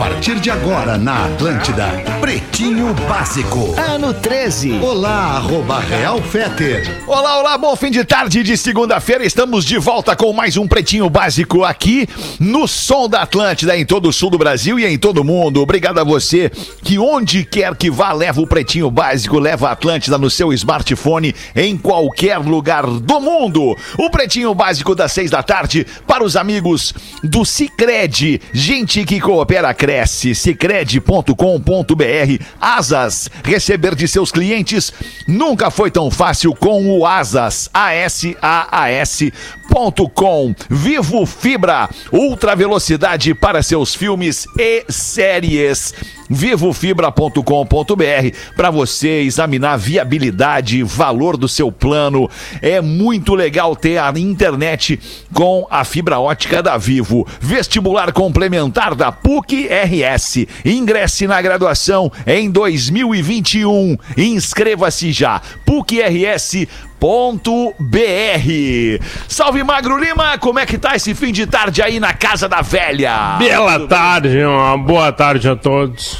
partir de agora na Atlântida, Pretinho Básico. Ano 13. Olá, arroba Real Feter. Olá, olá, bom fim de tarde de segunda-feira. Estamos de volta com mais um Pretinho Básico aqui no Som da Atlântida, em todo o sul do Brasil e em todo o mundo. Obrigado a você que onde quer que vá, leva o Pretinho Básico, leva a Atlântida no seu smartphone em qualquer lugar do mundo. O Pretinho Básico das seis da tarde para os amigos do Cicred. Gente que coopera, cresce. Cicred.com.br. Asas. Receber de seus clientes nunca foi tão fácil com o Asas. A-S-A-A-S.com. Vivo Fibra. Ultra velocidade para seus filmes e séries vivofibra.com.br para você examinar a viabilidade e valor do seu plano. É muito legal ter a internet com a fibra ótica da Vivo. Vestibular complementar da PUC RS. Ingresse na graduação em 2021. Inscreva-se já. PUC RS Ponto BR. Salve Magro Lima, como é que tá esse fim de tarde aí na casa da velha? Bela tarde, uma boa tarde a todos.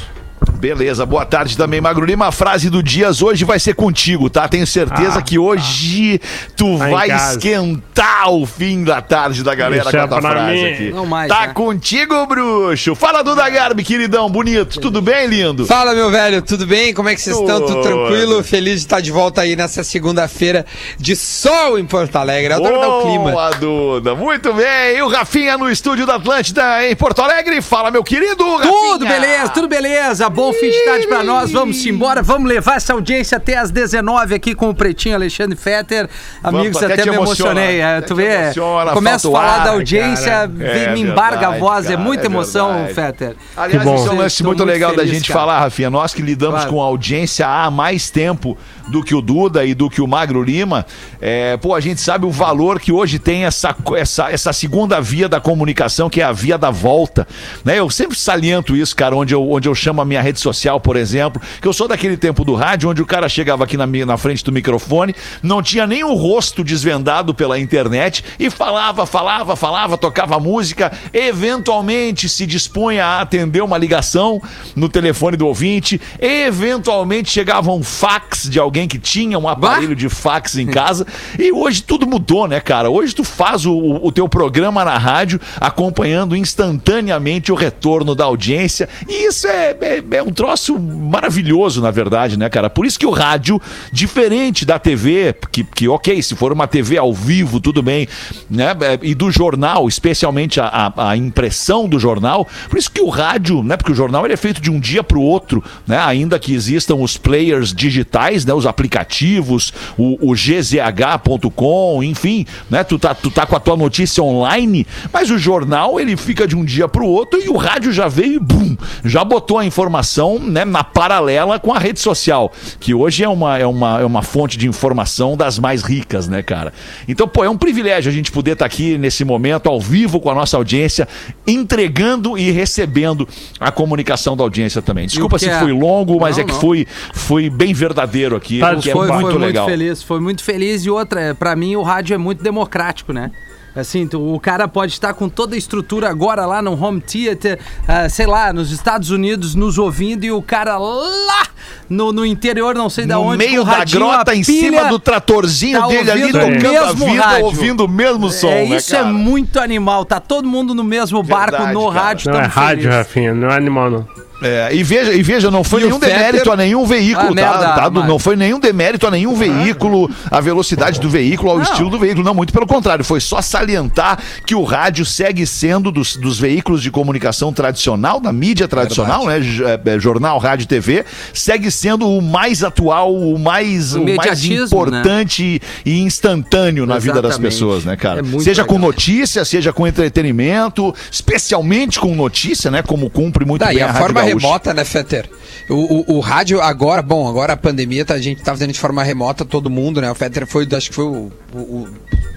Beleza, boa tarde também, Magro Lima. A frase do Dias hoje vai ser contigo, tá? Tenho certeza Ah, que hoje tu Tá vai esquentar o fim da tarde da galera Deixa com a frase mim. aqui. Não mais, tá né? contigo, bruxo. Fala do Garbi, queridão, bonito. Tudo bem, lindo? Fala, meu velho, tudo bem? Como é que vocês estão? Tudo tranquilo? Feliz de estar de volta aí nessa segunda-feira de sol em Porto Alegre. Adoro dar o clima. Boa, Duda. Muito bem. E o Rafinha no estúdio da Atlântida em Porto Alegre. Fala, meu querido Rafinha. Tudo beleza, tudo beleza. Bom fim de tarde pra nós. Vamos embora. Vamos levar essa audiência até às 19 aqui com o Pretinho Alexandre Fetter. Amigos, até até, te me emocionei. É, até tu te vê? emociona, Começa a falar ar, da audiência, É me embarga verdade, a voz. cara, é muita é emoção, verdade. Fetter. Aliás, bom. isso é um lance muito muito legal da feliz, gente cara. falar, Rafinha. Nós que lidamos Claro. com audiência há mais tempo do que o Duda e do que o Magro Lima, é, pô, a gente sabe o valor que hoje tem essa, essa, essa segunda via da comunicação, que é a via da volta. Né? Eu sempre saliento isso, cara, onde eu, onde eu chamo a minha rede social, por exemplo, que eu sou daquele tempo do rádio, onde o cara chegava aqui na, na frente do microfone, não tinha nem o rosto desvendado pela internet e falava, falava, falava, tocava música, eventualmente se dispunha a atender uma ligação no telefone do ouvinte, eventualmente chegava um fax de alguém que tinha um aparelho de fax em casa, e hoje tudo mudou, né, cara? Hoje tu faz o, o teu programa na rádio acompanhando instantaneamente o retorno da audiência, e isso é, é, é um troço maravilhoso, na verdade, né, cara? Por isso que o rádio, diferente da TV, que, que ok, se for uma TV ao vivo, tudo bem, né? é, E do jornal, especialmente a, a, a impressão do jornal, por isso que o rádio, né? Porque o jornal ele é feito de um dia para o outro, né? Ainda que existam os players digitais, né? Os aplicativos, o, o gzh.com, enfim, né? Tu tá, tu tá com a tua notícia online, mas o jornal ele fica de um dia para o outro e o rádio já veio e bum, já botou a informação, né? Na paralela com a rede social, que hoje é uma, é uma, é uma fonte de informação das mais ricas, né, cara? Então, pô, é um privilégio a gente poder estar aqui nesse momento, ao vivo, com a nossa audiência, entregando e recebendo a comunicação da audiência também. Desculpa se é- fui longo, mas Não, é que não. fui, fui bem verdadeiro aqui, Tá, que é foi, muito foi legal. muito feliz, foi muito feliz. E outra, é, pra mim o rádio é muito democrático, né? Assim, tu- o cara pode estar com toda a estrutura agora lá no home theater, ah, sei lá, nos Estados Unidos nos ouvindo e o cara lá no, no interior, não sei da no onde, meio com o da radinho, grota, em cima do tratorzinho tá dele ali, tocando a vida, rádio. ouvindo o mesmo som, é, né, isso é cara? muito animal, tá todo mundo no mesmo barco, Verdade, no cara. rádio, Não é rádio. Rafinha, não é animal, não. É, e veja, e veja, não foi E o nenhum Fetter- demérito a nenhum veículo, Ah, tá? merda, tá? Mário. Não foi nenhum demérito a nenhum veículo, a velocidade do veículo, ao Não. estilo do veículo. Não, muito pelo contrário. Foi só salientar que o rádio segue sendo dos, dos veículos de comunicação tradicional, da mídia tradicional, né? J- é, Jornal, rádio, TV, segue sendo o mais atual, o mais, o mais Imediatismo, importante e instantâneo na vida das Exatamente. pessoas, né, cara? É seja com legal. notícia, seja com entretenimento, especialmente com notícia, né? Como cumpre muito Tá, bem a, Rádio forma. Remota, né, Fetter? O, o, o rádio agora, bom, agora a pandemia, tá, a gente tá fazendo de forma remota todo mundo, né? O Fetter foi, acho que foi o, o-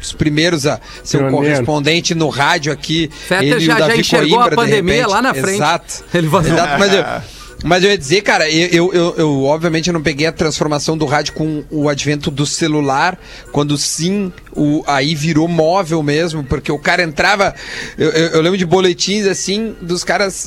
os primeiros a ser o correspondente no rádio aqui. Fetter Ele e o já- já Davi enxergou Coimbra, a de pandemia lá na frente. Exato. Ele falou- Exato, mas eu- Mas eu ia dizer, cara, eu, eu, eu, obviamente eu não peguei a transformação do rádio com o advento do celular, quando sim, o, aí virou móvel mesmo, porque o cara entrava. Eu, eu, eu lembro de boletins assim, dos caras.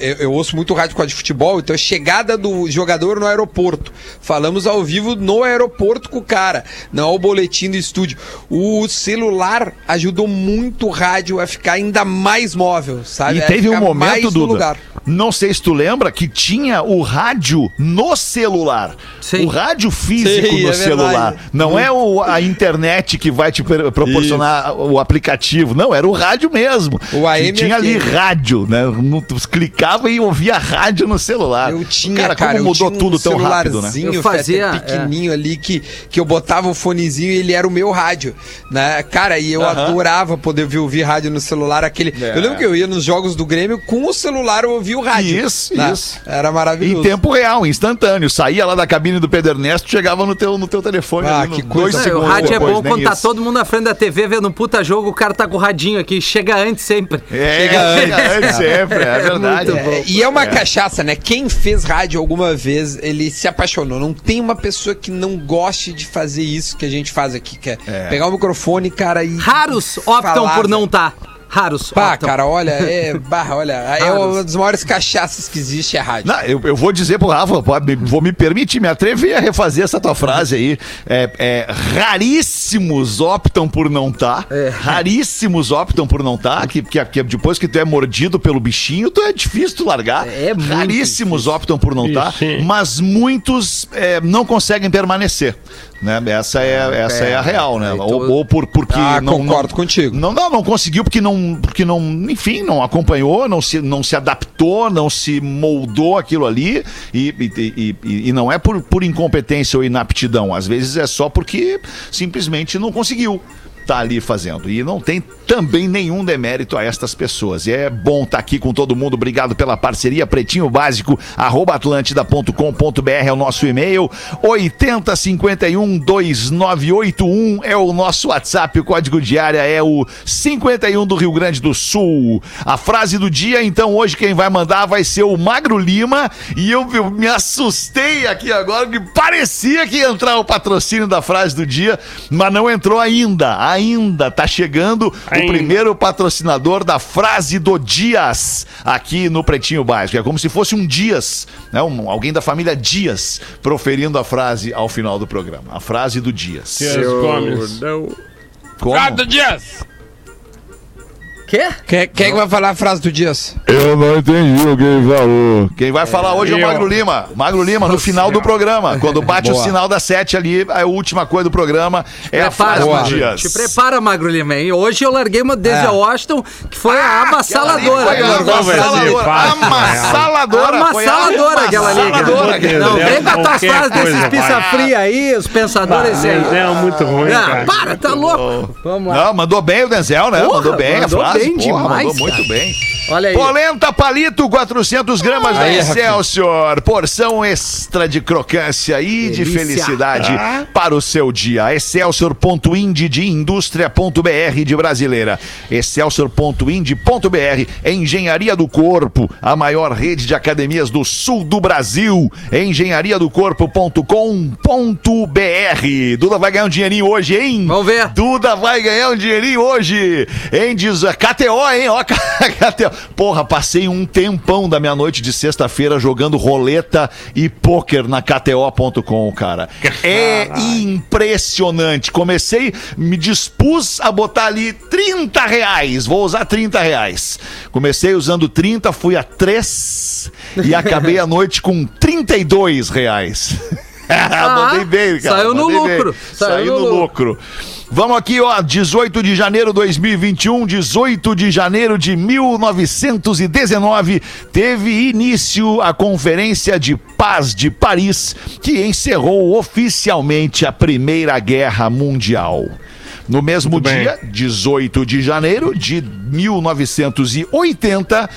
Eu, eu ouço muito rádio com a de futebol, então a chegada do jogador no aeroporto. Falamos ao vivo no aeroporto com o cara, não o boletim do estúdio. O celular ajudou muito o rádio a ficar ainda mais móvel, sabe? E teve um momento, Duda, lugar. não sei se tu lembra, que tinha o rádio no celular. Sim. O rádio físico Sim, no é celular. verdade. Não é o- a internet que vai te proporcionar o aplicativo. Não, era o rádio mesmo. O AM tinha ali rádio, né? Tu clicava e ouvia rádio no celular. Eu tinha, cara, cara, como eu mudou um tudo tão rápido, né? Eu fazia, Fetter, pequenininho ali que, que eu botava o fonezinho e ele era o meu rádio, né? Cara, e eu Aham. adorava poder ouvir, ouvir rádio no celular, aquele... É. Eu lembro que eu ia nos jogos do Grêmio com o celular eu ouvia o rádio. Isso, né? isso. Era maravilhoso. Em tempo real, instantâneo. Saía lá da cabine do Pedro Ernesto, chegava no teu, no teu telefone. Ah, ali, no- que coisa. dois Não, o rádio é bom quando tá isso. todo mundo na frente da TV vendo um puta jogo, o cara tá com o radinho aqui, chega antes sempre. É, Chega chega antes, sempre, é verdade. É, e é uma cachaça, né? Quem fez rádio alguma vez, ele se apaixonou. Não tem uma pessoa que não goste de fazer isso que a gente faz aqui, que é, pegar o microfone, cara, e. Raros optam falar, por não velho. tá. Raros Pá, optam. cara, olha, é. Barra, olha, é uma das maiores cachaças que existe é rádio. Não, eu, eu vou dizer pro Rafa, vou me permitir, me atrever a refazer essa tua frase aí. É, é, raríssimos optam por não tá. É. Raríssimos optam por não tá. Que, que, que depois que tu é mordido pelo bichinho, tu é difícil tu largar. É muito Raríssimos optam por não tá, mas muitos é, não conseguem permanecer. Né? Essa, é, essa é, a real, né? Ou, ou por, porque Ah, não, concordo não- contigo. Não, não, não conseguiu porque não, porque não, enfim, não acompanhou, não se, não se adaptou, não se moldou aquilo ali e, e, e- e não é por, por incompetência ou inaptidão, às vezes é só porque simplesmente não conseguiu estar ali fazendo e não tem também nenhum demérito a estas pessoas. E é bom estar aqui com todo mundo, obrigado pela parceria, pretinho básico, arroba atlântida.com.br é o nosso e-mail, 8051 2981 é o nosso WhatsApp, o código de área é o 51 do Rio Grande do Sul. A frase do dia, então, hoje quem vai mandar vai ser o Magro Lima e eu, eu me assustei aqui agora que parecia que ia entrar o patrocínio da frase do dia, mas não entrou ainda. Ainda tá chegando o Ainda. primeiro patrocinador da frase do Dias aqui no Pretinho Básico. É como se fosse um Dias, né? Um- alguém da família Dias proferindo a frase ao final do programa. A frase do Dias. Dias Gomes. Como? Dias! Quê? Quem, quem é que vai falar a frase do Dias? Eu não entendi o que ele falou. Quem vai falar hoje é o. Magro Lima. Magro Lima, no final do programa. Quando bate o sinal das sete ali, a última coisa do programa é a frase Boa. do Dias. Te prepara, Magro Lima, hein? Hoje eu larguei uma desde É. a Washington, que foi a Foi avassaladora. a largou o Brasil Avassaladora. fácil, Amassaladora. Foi a Amassaladora aquela liga. amassaladora, Meu Não, vem com as tuas frases desses coisa, pizza vai. fria aí, os pensadores aí. É muito ruim, Ah, cara. para, tá louco. Vamos lá. Não, mandou bem o Denzel, né? Mandou bem a frase. Bem Porra, demais, mandou muito cara. bem. Olha aí. Polenta Palito, 400 gramas da Aí, Excelsior. Porção extra de crocância e de Delícia. felicidade para o seu dia. Excelsior.ind de indústria.br de brasileira. Excelsior.ind.br Engenharia do Corpo, a maior rede de academias do sul do Brasil. Engenhariadocorpo.com.br. Duda vai ganhar um dinheirinho hoje, hein? Vamos ver. Duda vai ganhar um dinheirinho hoje. Hein, diz KTO, hein? Ó, KTO. Porra, passei um tempão da minha noite de sexta-feira jogando roleta e pôquer na KTO.com, cara. É impressionante. Comecei, me dispus a botar ali 30 reais. Vou usar 30 reais. Comecei usando 30, fui a 3 e acabei a noite com 32 reais. Mandei bem, cara. saiu no lucro. Saiu, Saiu no no lucro. Vamos aqui, ó, 18 de janeiro de 2021, 18 de janeiro de 1919, teve início a Conferência de Paz de Paris, que encerrou oficialmente a Primeira Guerra Mundial. No mesmo dia, 18 de janeiro de 1980,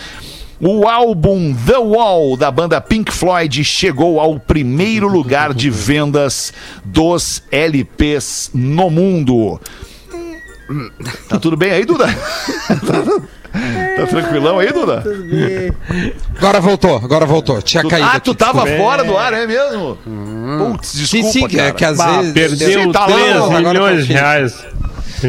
o álbum The Wall da banda Pink Floyd chegou ao primeiro lugar de vendas dos LPs no mundo. Tá tudo bem aí, Duda? Tá tranquilão aí, Duda? Agora voltou, agora voltou. Tinha Tu- caído. ah, tu aqui, tava desculpa. fora do ar, é mesmo? Putz, Sim, desculpa, sim, que, cara. é que às Bah, vezes. perdeu Sim, tá lá, 3 agora milhões tá de reais.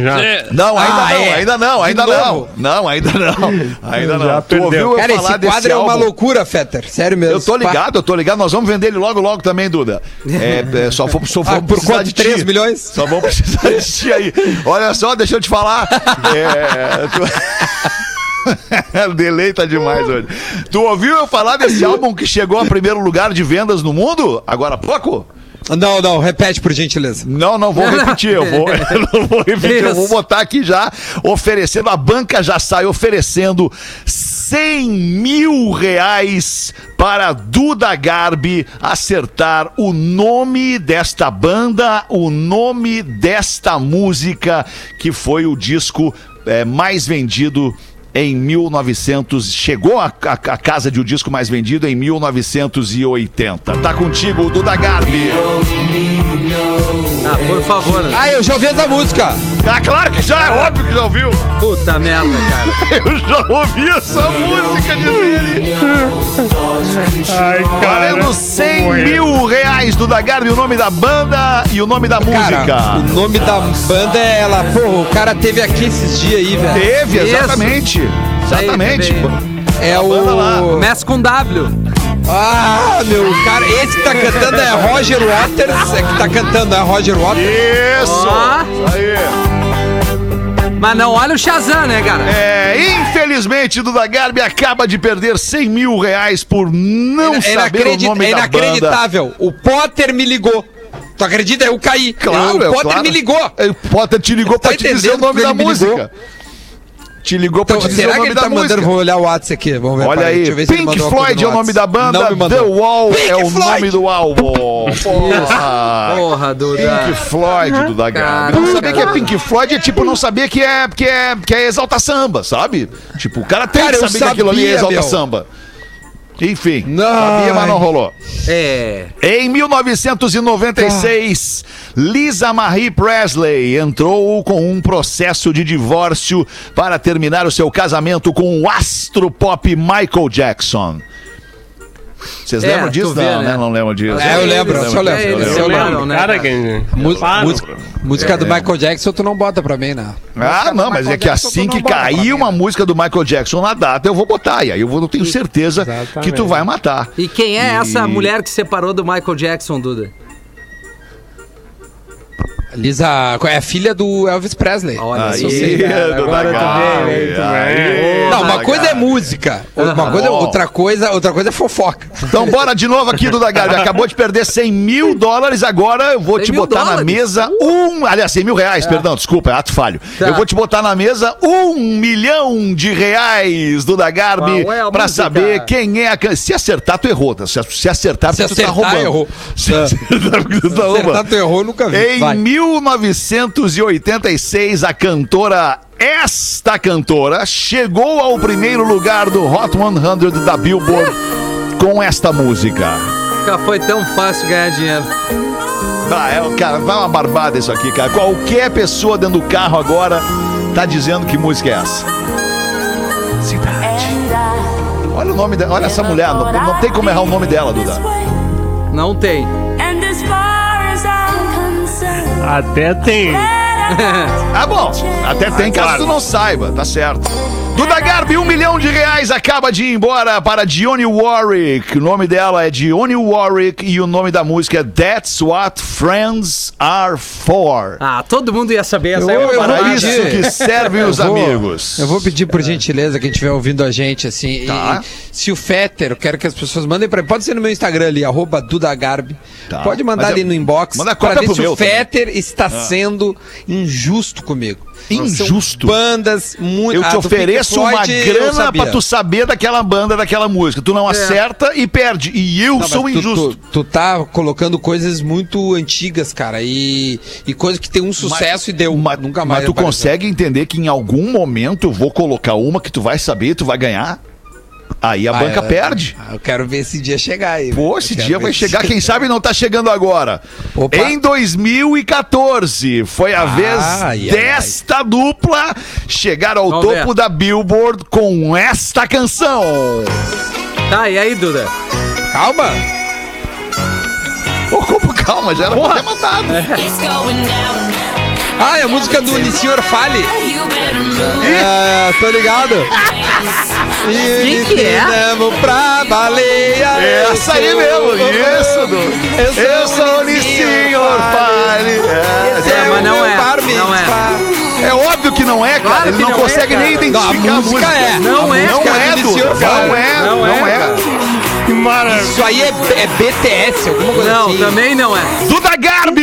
Já. Não, ainda Ah, não, é. ainda não, ainda não. Não, ainda não. Ainda não. Já Tu perdeu. ouviu eu Cara, falar esse desse quadro é uma álbum? loucura, Fetter. Sério mesmo. Eu tô ligado, eu tô ligado. Nós vamos vender ele logo, logo também, Duda. É, é, só for, só Ah, vamos por precisar quanto? de 3 ti. milhões? Só vamos precisar de ti aí. Olha só, deixa eu te falar. É, tu... Delay tá demais hoje. Tu ouviu eu falar desse álbum que chegou a primeiro lugar de vendas no mundo? Agora há pouco? Não, não, repete por gentileza. Não, não vou repetir, eu vou, eu não vou repetir, eu vou botar aqui já, oferecendo, a banca já sai oferecendo 100 mil reais para Duda Garbi acertar o nome desta banda, o nome desta música, que foi o disco eh, mais vendido em 1900, chegou a, a, a casa de o disco mais vendido em 1980. Tá contigo, Duda Garbi. Ah, por favor. né? Ah, eu já ouvi essa música. Ah, claro que já, é óbvio que já ouviu. Puta merda, cara. Eu já ouvi essa música de dele. Ai, cara. Valendo 100 Morreu. mil reais do Dagarbi, o nome da banda e o nome da música. Cara, o nome da banda é ela. Porra, o cara teve aqui esses dias aí, velho. Teve, Isso. exatamente. Exatamente. Aí, também. É banda lá. o. Começa com W. Ah, meu cara, esse que tá cantando é Roger Waters. É que tá cantando, é Roger Waters. Isso. Isso aí. Mas não olha o Shazam, né, cara? É, infelizmente, Duda Garbi acaba de perder 100 mil reais por não É saber o nome é da banda. inacreditável. O Potter me ligou. Tu acredita? Eu caí. Claro, o é, Potter claro. me ligou. É, O Potter te ligou Tá pra te dizer o nome da me ligou? Te ligou pra Então, te dizer o será que nome ele da tá música. mandando? Vou olhar o WhatsApp aqui. Vamos ver. Olha aí, deixa eu ver Pink Floyd é o no nome da banda. The Wall Pink é o Floyd. nome do álbum. Porra. Porra, Duda. Pink Floyd do da Gabi. Não saber que é Pink Floyd é tipo não saber que é, que é, que é Exalta Samba, sabe? Tipo, o cara tem Cara, que saber que aquilo ali é sabia, Exalta meu. Samba. Enfim, Não. sabia, mas não rolou. É. Em 1996, Lisa Marie Presley entrou com um processo de divórcio para terminar o seu casamento com o astro pop Michael Jackson. Vocês É, lembram disso? vê, não, né? né? Não lembram disso. É, eu lembro, eu só lembro. É, eles eu lembro. né? Cara, música música do Michael Jackson tu não bota pra mim, não. Ah, não, mas é que assim que cair uma música do Michael Jackson na data, eu vou botar. E aí eu, vou, eu tenho certeza Exatamente. que tu vai matar. E quem é essa mulher que separou do Michael Jackson, Duda? Lisa é a filha do Elvis Presley. Olha, Aí, isso eu sei, cara. Agora tu muito aí, bem. Não, uma coisa é música, uma coisa, Bom. outra coisa, outra coisa é fofoca. Então bora de novo aqui, Duda Garbi. Acabou de perder 100 mil dólares, agora eu vou 100 te mil botar na dólares? mesa um... Aliás, 100 mil reais, perdão, desculpa, é ato falho. Tá. Eu vou te botar na mesa um milhão de reais, Duda Garbi, Qual é a pra música? saber quem é a... Se acertar, tu errou, tá? Se se acertar, Se porque tu tá acertar, roubando. errou. Se acertar, porque tu tá roubando. Acertar, tu errou, nunca vi. Em Vai. 1986, a cantora, esta cantora, chegou ao primeiro lugar do Hot 100 da Billboard com esta música. Nunca foi tão fácil ganhar dinheiro. Ah, é, cara, vai uma barbada isso aqui, cara. Qualquer pessoa dentro do carro agora tá dizendo que música é essa. Cidade. Olha o nome dela, olha essa mulher, não, não tem como errar o nome dela, Duda. Não tem. Até tem. Ah, bom, até tem caso tu não saiba, tá certo. Duda Garbi, um milhão de reais acaba de ir embora para Dionne Warwick. O nome dela é Dionne Warwick e o nome da música é That's What Friends Are For. Ah, todo mundo ia saber essa. Eu- é uma eu vou Para isso que servem os vou- amigos. Eu vou pedir por gentileza quem estiver ouvindo a gente, assim. Tá. e se o Fetter, eu quero que as pessoas mandem pra mim. Pode ser no meu Instagram ali, arroba Dudagarbi. Tá. Pode mandar Mas ali eu- no inbox manda pra cópia ver pro se meu o também. Fetter está sendo injusto comigo. Injusto? São bandas muito. Eu te Ah, ofereço uma Floyd, grana pra tu saber daquela banda, daquela música. Tu não acerta e perde. E eu Não, mas sou tu- injusto. Tu, tu tá colocando coisas muito antigas, cara, e, e coisa que tem um sucesso e deu. Mas, Nunca mais. mas tu apareceu. consegue entender que em algum momento eu vou colocar uma que tu vai saber e tu vai ganhar? Aí a Ah, banca eu- perde. Ah, Eu quero ver esse dia chegar aí. Pô, esse dia vai chegar, quem sabe não tá chegando agora. Opa. Em 2014, foi a vez ai, ai. desta dupla chegar ao Vamos topo ver. da Billboard com esta canção. Tá, e aí, Duda? Calma. Pô, como calma, já era pra ter going down. Ah, é a música do Nissenhor Fale. É, tô ligado. Quem que é? Vamos pra baleia. Essa aí mesmo, isso, Du. Eu sou o Nissinhor Fale. É, mas não é, não É. é óbvio que não é, cara. Claro Ele que não, não é, consegue nem cara. identificar Não, a música é. Não A é, Não música é, do Du. Nissenhor Fale. Não é, Não não é, é. Que maravilha. Isso aí é, é BTS, alguma coisa Não, assim. também não é. Duda Garbi!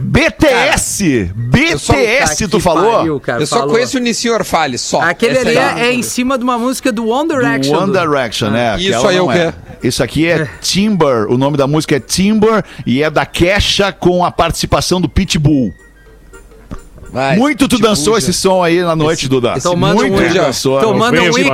BTS! BTS, Puta tu que falou? pariu, cara, Eu só falou. conheço o Nissenhor Fale, só. Aquele Essa ali é, é em cima de uma música do One Do Direction. One Duda. Direction, né? Isso Aquela aí é o não quê? Isso aqui é Timber. O nome da música é Timber e é da Kesha com a participação do Pitbull. Vai, Muito tu tipo, dançou esse som aí na noite, Duda. Tomando Muito um- tu dançou. tomando um de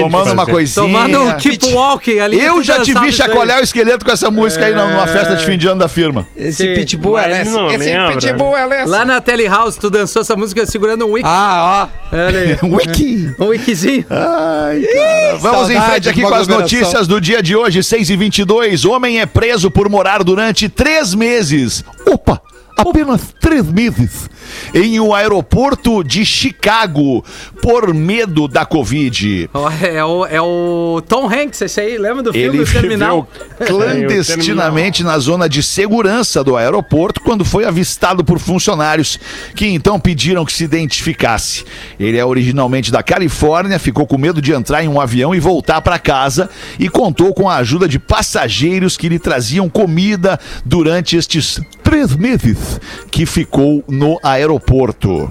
Tomando uma coisinha. Tomando um keep walking ali. Eu já te vi chacoalhar o esqueleto com essa música aí numa festa de fim de ano da firma. Esse Sim. Pitbull é Esse lembra. Pitbull é. Lá na Telehouse, tu dançou essa música segurando um wiki. Ah, Olha aí. Wiki. Um wikizinho. Ai, cara. Vamos em frente aqui com as notícias do dia de hoje, 6 e 22 Homem é preso por morar durante três meses. Opa! Apenas três meses em um aeroporto de Chicago por medo da Covid. Ó, É o, é o Tom Hanks, esse aí, lembra do filme Ele do Terminal? clandestinamente na zona de segurança do aeroporto quando foi avistado por funcionários que então pediram que se identificasse. Ele é originalmente da Califórnia, ficou com medo de entrar em um avião e voltar para casa e contou com a ajuda de passageiros que lhe traziam comida durante estes três meses que ficou no aeroporto.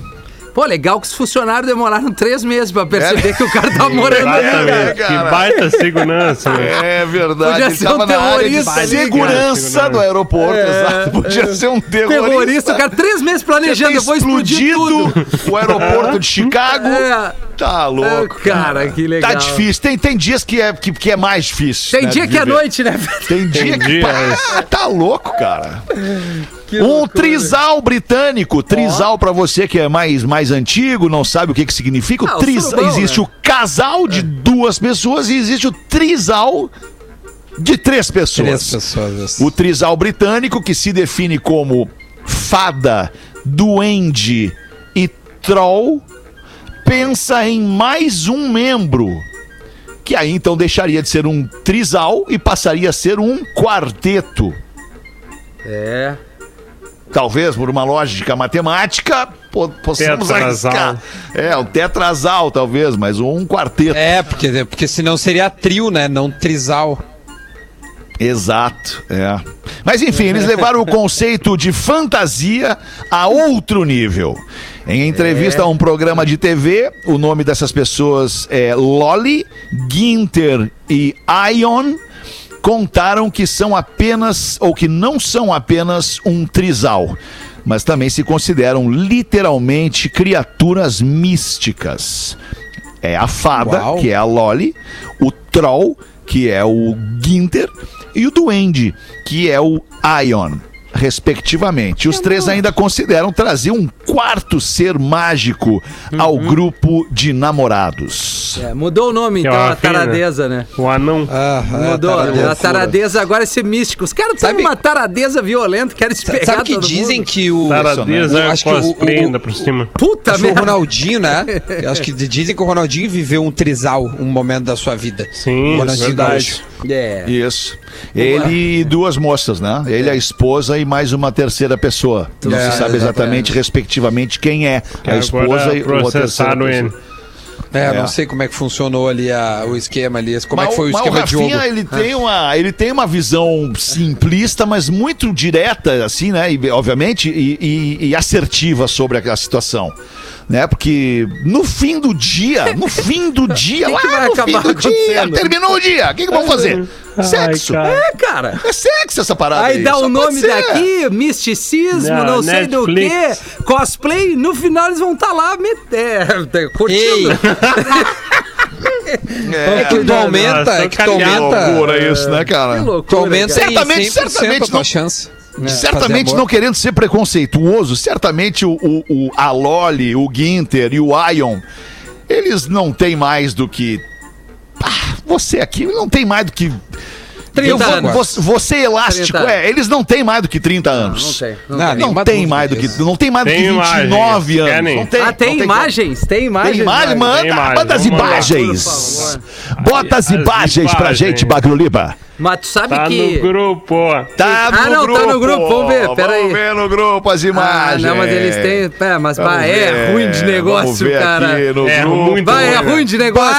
Pô, legal que os funcionários demoraram três meses pra perceber que o cara tá morando ali. É. Que baita segurança, né? É verdade. Podia ser um terrorista segurança do aeroporto, exato. Podia ser um terrorista. Terrorista, o cara três meses planejando, explodir tudo. o aeroporto de Chicago. É. Tá louco. É, cara, que legal. Tá difícil. Tem, tem dias que é, que, que é mais difícil. Tem né, dia que é noite, né? Tem dia que. dia, Pá, tá louco, cara. Que Um loucura. trisal britânico. Trisal, pra você que é mais, mais antigo, não sabe o que, que significa. Ah, o o tris... surubão, Existe né? o casal de duas pessoas e existe o trisal de três pessoas. Três pessoas. O trisal britânico, que se define como fada, duende e troll, pensa em mais um membro. Que aí então deixaria de ser um trisal e passaria a ser um quarteto. É. Talvez por uma lógica matemática, po- possamos arriscar. É, um tetrazal, talvez, mas um quarteto. É, porque, porque senão seria trio, né? Não trisal. Exato, é. Mas enfim, eles levaram o conceito de fantasia a outro nível. Em entrevista a um programa de TV, o nome dessas pessoas é Lolly, Ginter e Ion. Contaram que são apenas, ou que não são apenas um trisal, mas também se consideram literalmente criaturas místicas. É a fada, Uau. que é a Lolly, o Troll, que é o Ginter, e o Duende, que é o Ion, respectivamente. Os três ainda consideram trazer um quarto ser mágico ao grupo de namorados. É, mudou o nome, é então, uma a fina. taradeza, né? O anão. Ah, Mudou. a taradeza agora é ser místico. Os caras Sabe- numa taradeza violenta, querem se pegar Sabe que todo dizem mundo. que o. Taradeza é acho que o- cosplay o- ainda por cima. Puta Acho que o merda. Ronaldinho, né? Eu acho que dizem que o Ronaldinho viveu um trisal, um momento da sua vida. Sim, o Ronaldinho verdade. Gaúcho. É. Isso. Ele e duas moças, né? Ele, a esposa e mais uma terceira pessoa. Não É, se sabe exatamente, respectivamente, quem é a esposa e ou a terceira pessoa. É, É. não sei como é que funcionou ali a- o esquema ali. Como é Mas que foi o mas esquema de Rafinha, jogo? ele tem uma ele tem uma visão simplista, mas muito direta, assim, né? E, obviamente, e, e- e assertiva sobre a, a situação. Né? Porque no fim do dia, no fim do dia, Que que lá vai no fim acabar do dia, terminou o dia, o que, que vão fazer? Ai, Sexo. cara. É, cara. É sexo essa parada Aí dá só o nome ser. daqui, misticismo, Não, não, sei do que, cosplay, no final eles vão estar lá met- é, é, curtindo. Ei, É que tu aumenta, Nossa, é que tu aumenta. Loucura isso, né, cara? Que Tu loucura. aumenta cara. Certamente, 100% certamente não- chance. Fazer Certamente não querendo ser preconceituoso, certamente o, o, o a Loli, o Ginter e o Ion, eles não têm mais do que. Ah, você aqui não tem mais do que. 30 Eu vou- anos. Você, você elástico, 30 é, eles não têm mais do que 30 anos. Não tem. Não Não, tem. Não Nenhuma tem mais do que. Não tem mais do que Tem 29 imagens, anos. Não tem, Ah, tem não como. imagens? Tem imagens? Tem imagem, manda, Tem imagem, manda as imagens. Bota as As imagens pra gente, Bagro Liba. Mas tu sabe Tá que... no grupo. Tá Ah, não, tá no grupo, vamos ver, pera aí. Vamos ver no grupo as Ah, imagens. não, mas eles têm... É, mas Vamos bah, é ruim de vamos negócio, ver cara. aqui no É grupo. muito Vai, é ruim, né? ruim de negócio, um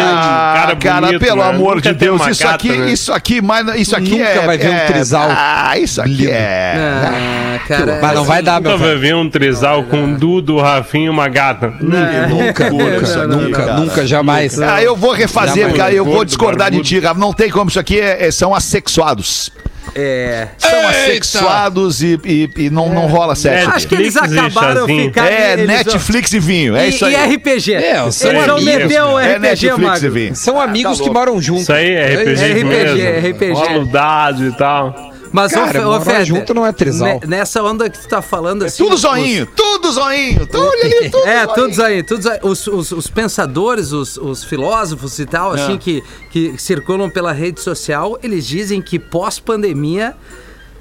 Ah, cara cara, bonito, pelo né? amor Nunca de Deus, isso gata, aqui, né? isso aqui, mas isso aqui Nunca é. vai ver um é- trisal. Ah, isso aqui é. Ah, cara... Mas não vai dar, meu Nunca vai ver um trisal com Dudu, Rafinha e uma gata. Nunca, nunca, nunca, cara. nunca, jamais. Ah, eu vou refazer, cara. Eu vou discordar de ti, cara. Não tem como. Isso aqui é- é- são assexuados. É... São Eita! assexuados e, e- e não, não rola sexo. Acho que eles acabaram ficando... É eles- Netflix e vinho. É e, isso aí. e RPG. É, eles amigos, meter o É RPG, Netflix e vinho. São amigos tá que moram juntos. Isso aí é RPG, É RPG, mesmo. é RPG. Rola e tal. Mas, Cara, morar Fetter, junto não é trisal. ne- Nessa onda que tu tá falando assim... Tudo os- zoinho, tudo zoinho. Tudo ali, tudo É, zoinho. todos aí, todos aí. Os, os, os pensadores, os, os filósofos e tal, assim, É. que, que circulam pela rede social, eles dizem que pós-pandemia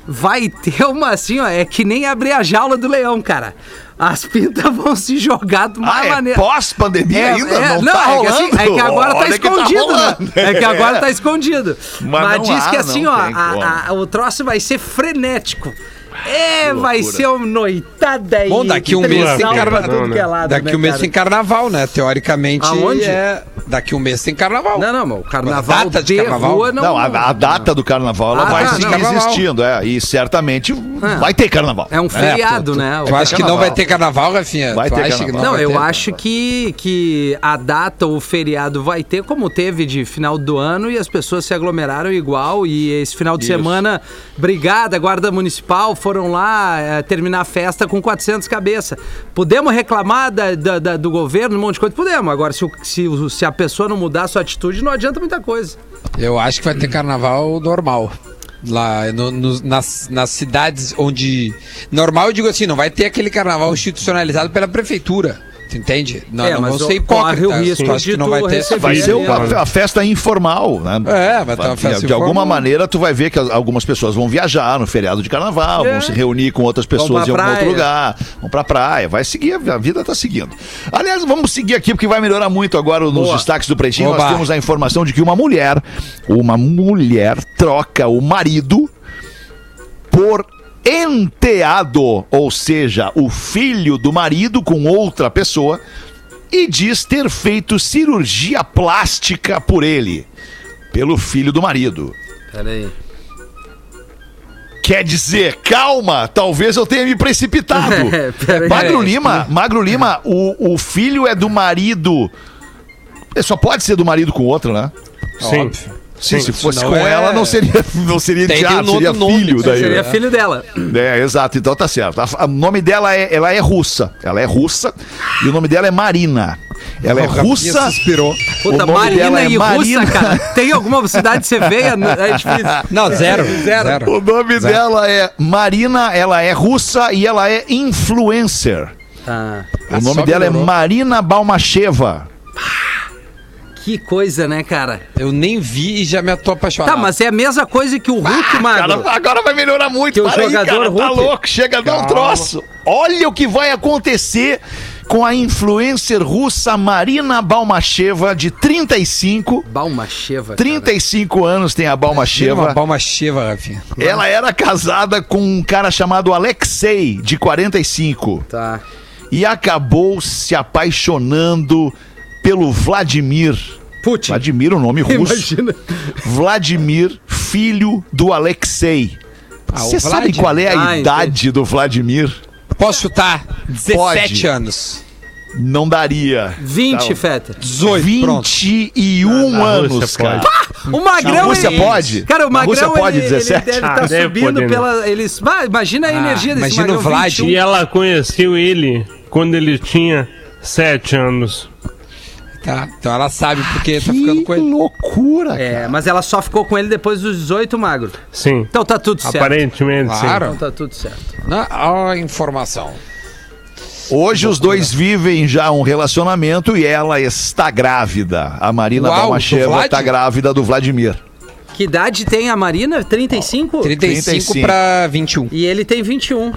vai ter uma assim, ó, é que nem abrir a jaula do leão, cara. As pintas vão se jogar de uma Ah, é maneira. pós-pandemia É, ainda? é, não, tá é que, assim, é que agora tá Olha que escondido, rolando. né? É que agora tá escondido. Mas Mas, não diz há, que assim, não ó, a- a- o troço vai ser frenético. É, vai ser uma noitada aí. Bom, daqui um mês tem carnaval, é lado, Daqui né, um mês cara? tem carnaval, né? Teoricamente. Aonde? É... Daqui um mês tem carnaval. Não, não, mas o carnaval Data de de carnaval? rua não... Não, a, a data do carnaval ela Ah, vai tá, seguir não. Existindo, é. E certamente vai ter carnaval. É um feriado, tu, né? Tu O- acha que não vai ter carnaval, Rafinha? Vai ter carnaval. Não, eu acho que, que a data, o feriado vai ter, como teve de final do ano, e as pessoas se aglomeraram igual. E esse final de semana, Brigada, Guarda Municipal, foram lá eh, terminar a festa com 400 cabeças. Podemos reclamar da- da- da- do governo, um monte de coisa? Podemos. Agora, se, se, se a pessoa não mudar a sua atitude, não adianta muita coisa. Eu acho que vai ter carnaval normal. Lá no- no- nas, nas cidades onde. Normal, eu digo assim, não vai ter aquele carnaval institucionalizado pela prefeitura. Tu entende? Não, É, não mas vão o- ser hipócritas. o risco Eu acho de que não vai ter. Vai ser uma, a festa informal, né? É, vai ter uma festa De alguma informal. maneira, tu vai ver que algumas pessoas vão viajar no feriado de carnaval, É. vão se reunir com outras pessoas pra em algum outro lugar, vão pra praia, vai seguir, a vida tá seguindo. Aliás, vamos seguir aqui porque vai melhorar muito agora nos Boa. destaques do Pretinho. Nós Oba. temos a informação de que uma mulher, uma mulher troca o marido por enteado, ou seja, o filho do marido com outra pessoa, e diz ter feito cirurgia plástica por ele, pelo filho do marido. Peraí. Quer dizer, calma, talvez eu tenha me precipitado. É, peraí. Magro Lima, Magro Lima, o, o filho é do marido. É, Só pode ser do marido com outro, né? Sim. Óbvio. Sim, se fosse com é- ela, não seria, não seria Tem- um seria nome, filho daí. Seria né? filho dela. É, exato, então tá certo. O nome dela é, ela é russa. Ela é russa e o nome dela é Marina. Ela é russa. suspirou. Puta, Marina é e Marina. Russa, cara. Tem alguma cidade que você veia? É difícil. Não, zero. Zero. Zero. O nome Zero. dela é Marina, ela é russa e ela é influencer. Tá. O Ah, nome dela é melhorou. Marina Balmacheva. Que coisa, né, cara? Eu nem vi e já me tô apaixonado. Tá, mas é a mesma coisa que o Hulk, Magro. Cara, agora vai melhorar muito. Que o Para aí, jogador cara, tá Hulk- louco, chega a dar um troço. Olha o que vai acontecer com a influencer russa Marina Balmacheva, de 35. Balmacheva. 35 anos tem a Balmacheva. balma cheva, Rafinha. Ela era casada com um cara chamado Alexei, de 45. Tá. E acabou se apaixonando pelo Vladimir. Putin. Vladimir, o nome russo. Imagina. Vladimir, filho do Alexei. Ah, Você sabe Vlad? qual é a Ah, idade do Vladimir? Posso chutar? 17 Pode. anos. Não daria. 20, Tá. Feta. 18, pronto. 21 Na anos, Rússia cara. pode. O Magrão. Na Rússia ele- pode? Cara, o Magrão. Rússia pode ele, 17? Ele deve Ah, estar deve subindo poder, né? pela. Eles, ah, imagina a Ah, energia desse imagina Magrão. o Vlad. 21. E ela conheceu ele quando ele tinha sete anos. Tá. Então ela sabe porque tá ficando com ele. loucura, É, mas ela só ficou com ele depois dos 18, magro. Sim. Então tá tudo certo. Aparentemente, Claro. Então tá tudo certo. Na, a informação. Hoje os dois vivem já um relacionamento e ela está grávida. A Marina Uau, do Balmacheva Vlad? está grávida do Vladimir. Que idade tem a Marina? 35? 35, 35. pra 21. E ele tem 21.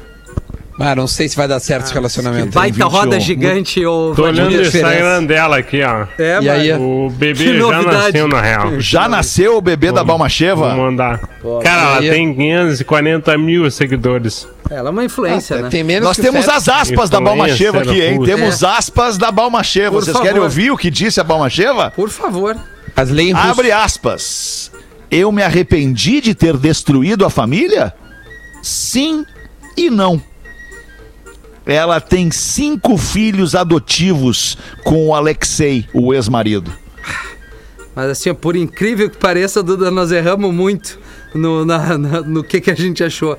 Ah, não sei se vai dar certo esse relacionamento. Baita 21. roda gigante, ô Tô olhando o. Instagram dela aqui, ó. É, E aí, mano. O bebê já novidade. nasceu, na real. Já nasceu o bebê da Vou Balmacheva? mandar. Cara, ela tem 540 mil seguidores. Ela é uma influência, né? Tem menos Nós temos as aspas da Influencer, Balmacheva aqui, hein? Temos aspas da Balmacheva. Por Vocês favor. querem ouvir o que disse a Balmacheva? Por favor. As leis. Abre aspas. Eu me arrependi de ter destruído a família? Sim e não. Ela tem cinco filhos adotivos com o Alexei, o ex-marido. Mas assim, por incrível que pareça, Duda, nós erramos muito no, na- na- no que, que a gente achou.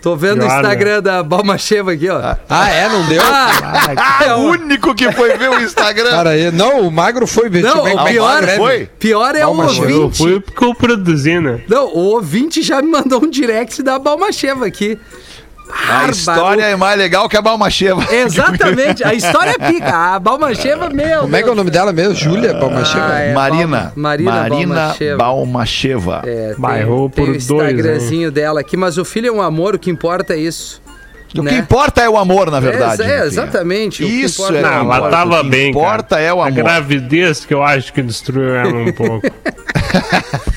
Tô vendo o. Instagram da Balmacheva aqui, ó. Ah, é? Não deu? Ah, é o o- único que foi ver o Instagram. Cara, não, o magro foi. eu Não, ver o é pior escreve. foi? Pior é o Balmacheva. Eu ouvinte. fui porque eu produzi, né? Não, o ouvinte já me mandou um direct da Balmacheva aqui. A Bárbaro. história é mais legal que a Balmacheva. Exatamente, a história é pica. A Balmacheva, meu. Como é que é o nome dela mesmo? Júlia Balmacheva? Ah, é. Marina. Marina Marina Balmacheva. Balmacheva. É, tem, Bairrou tem por o dois, Instagramzinho dela aqui, mas o filho é um amor, o que importa é isso. O né? que importa é o amor, na verdade. É, é, exatamente. o que Isso importa é Não, o ela amor. tava O que bem, importa cara. é o A amor. gravidez que eu acho que destruiu ela um pouco.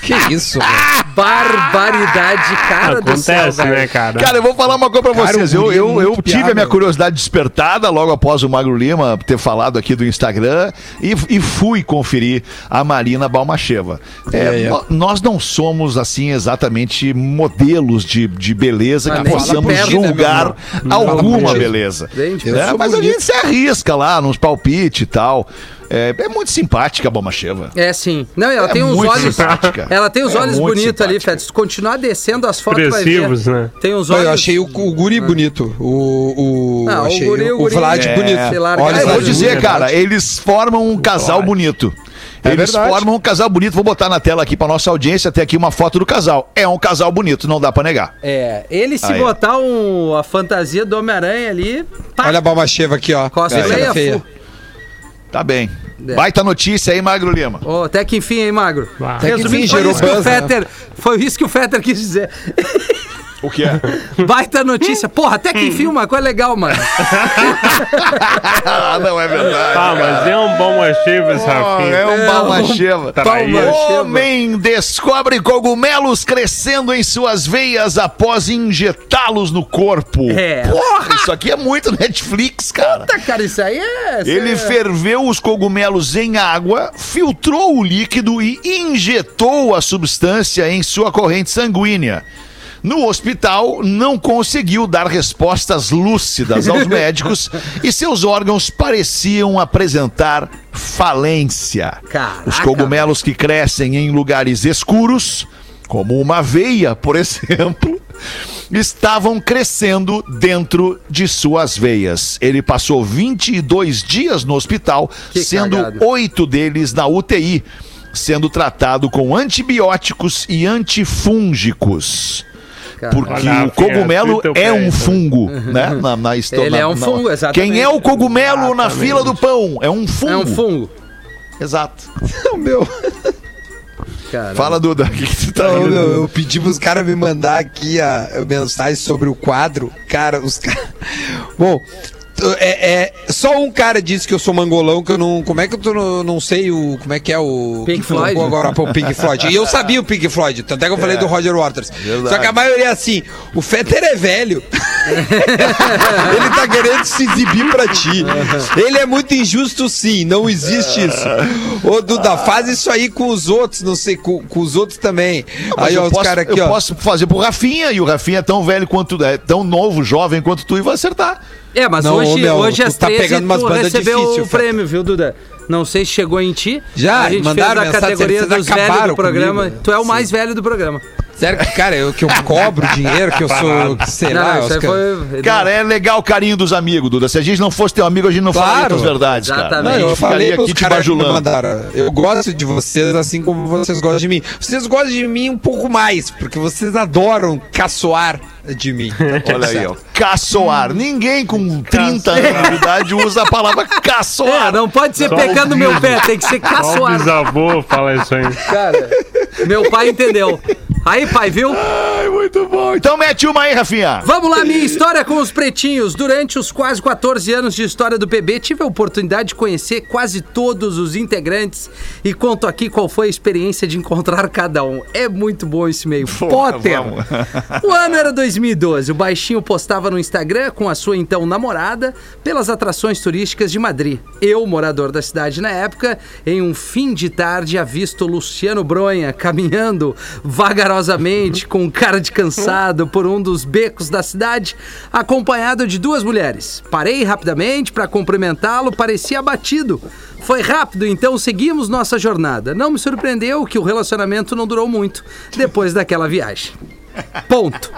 Que isso, velho? Barbaridade, cara do céu, Acontece, né, cara? Cara, eu vou falar uma coisa pra Cara, vocês. Eu, é eu, eu tive a minha piada. curiosidade despertada logo após o Magro Lima ter falado aqui do Instagram e, e fui conferir a Marina Balmacheva. É, É, é. nó- Nós não somos, assim, exatamente modelos de, de beleza Mas que possamos perto, né, julgar meu alguma beleza. Gente, É, mas a bonito. gente se arrisca lá nos palpites e tal. É, é muito simpática a Balmacheva. É sim. Não, ela É tem uns olhos. simpática. Ela tem os É olhos bonitos ali. Fed. Se continuar descendo as fotos, vai ver. Expressivos, né? Tem uns olhos. eu achei o, o guri bonito. O, o, Ah, o achei guri, o guri. Vlad É. bonito. Lá, Olha, Ah, eu vou dizer, cara, eles formam um casal bonito. É Eles verdade. formam um casal bonito. Vou botar na tela aqui pra nossa audiência. Tem aqui uma foto do casal. É um casal bonito, não dá pra negar. É, ele se Aí. botar um, a fantasia do Homem-Aranha ali, pá, Olha a Balmacheva aqui, ó. cosplay é feia. full. Tá bem. É. Baita notícia aí, Magro Lima. Ó, até que enfim, hein, Magro? Ah. Até que Resumindo, enfim, gerou isso que o buzz, né? Fetter, Foi isso que o Fetter quis dizer. O que é? Baita notícia. Porra, até que enfim, uma coisa legal, mano. ah, não é verdade. Ah, mas é um esse Rafinha. É um Balmacheva. Traíra. Homem descobre cogumelos crescendo em suas veias após injetá-los no corpo. É. Porra, isso aqui é muito Netflix, cara. Puta, cara, isso aí é. Ele é... ferveu os cogumelos em água, filtrou o líquido e injetou a substância em sua corrente sanguínea. No hospital, não conseguiu dar respostas lúcidas aos médicos e seus órgãos pareciam apresentar falência. Caraca, Os cogumelos que crescem em lugares escuros, como uma aveia, por exemplo, estavam crescendo dentro de suas veias. Ele passou 22 dias no hospital, Que sendo oito deles na UTI, sendo tratado com antibióticos e antifúngicos. Cara. Porque o cogumelo é um fungo, né? Na, na histó- Ele na- é um na- fungo, exatamente. Quem é o cogumelo na fila do pão? É um fungo. É um fungo. Exato. Não, meu. Cara. Fala, Duda. O que, que tu tá Não, rindo? meu, eu pedi pros caras me mandar aqui a, a mensagem sobre o quadro. Cara, os caras. Bom. É, é, só um cara disse que eu sou mangolão, que eu não. Como é que eu tô, não sei o. Como é que é o. Pink que Floyd? agora pro Pink Floyd. E eu sabia o Pink Floyd, tanto é que eu falei do Roger Waters. Só que a maioria é assim: o Fetter é velho. Ele tá querendo se exibir pra ti. Ele é muito injusto, sim. Não existe isso. Ô, Duda, faz isso aí com os outros, não sei, com, com os outros também. Mas aí, eu ó, os caras aqui, eu ó. posso fazer pro Rafinha, e o Rafinha é tão velho quanto é tão novo, jovem quanto tu, e vai acertar. É, mas Não, hoje, meu, hoje às tá 13 pegando umas tu recebeu difícil, o prêmio, viu, Duda? Não sei se chegou em ti. Já, a gente mandaram fez a categoria dos velhos do programa. comigo. Tu é o mais velho do programa. Sério que, cara, eu, que eu cobro dinheiro, que eu sou, sei Não, lá. os foi. Cara, é legal o carinho dos amigos, Duda. Se a gente não fosse teu amigo, a gente não falaria Claro. as verdades, cara. Exatamente. a Não, gente eu falei aqui te bajulando. mandaram. Eu gosto de vocês assim como vocês gostam de mim. Vocês gostam de mim um pouco mais, porque vocês adoram caçoar de mim. Olha aí, ó. Caçoar. Ninguém com 30 anos de idade usa a palavra É, caçoar. não pode ser Só pegando o meu pé, tem que ser Só o caçoar. bisavô fala isso aí. Cara, meu pai entendeu. Aí, pai, viu? Ai, muito bom. Então mete uma aí, Rafinha. Vamos lá, minha história com os pretinhos. Durante os quase 14 anos de história do PB, tive a oportunidade de conhecer quase todos os integrantes e conto aqui qual foi a experiência de encontrar cada um. É muito bom esse meio. Potter! vamos. O ano era 2012. O baixinho postava no Instagram com a sua então namorada pelas atrações turísticas de Madrid. Eu, morador da cidade na época, em um fim de tarde, avisto Luciano Bronha caminhando vagarosamente com cara de cansado por um dos becos da cidade, acompanhado de duas mulheres. Parei rapidamente para cumprimentá-lo, parecia abatido. Foi rápido, então seguimos nossa jornada. Não me surpreendeu que o relacionamento não durou muito depois daquela viagem. Ponto.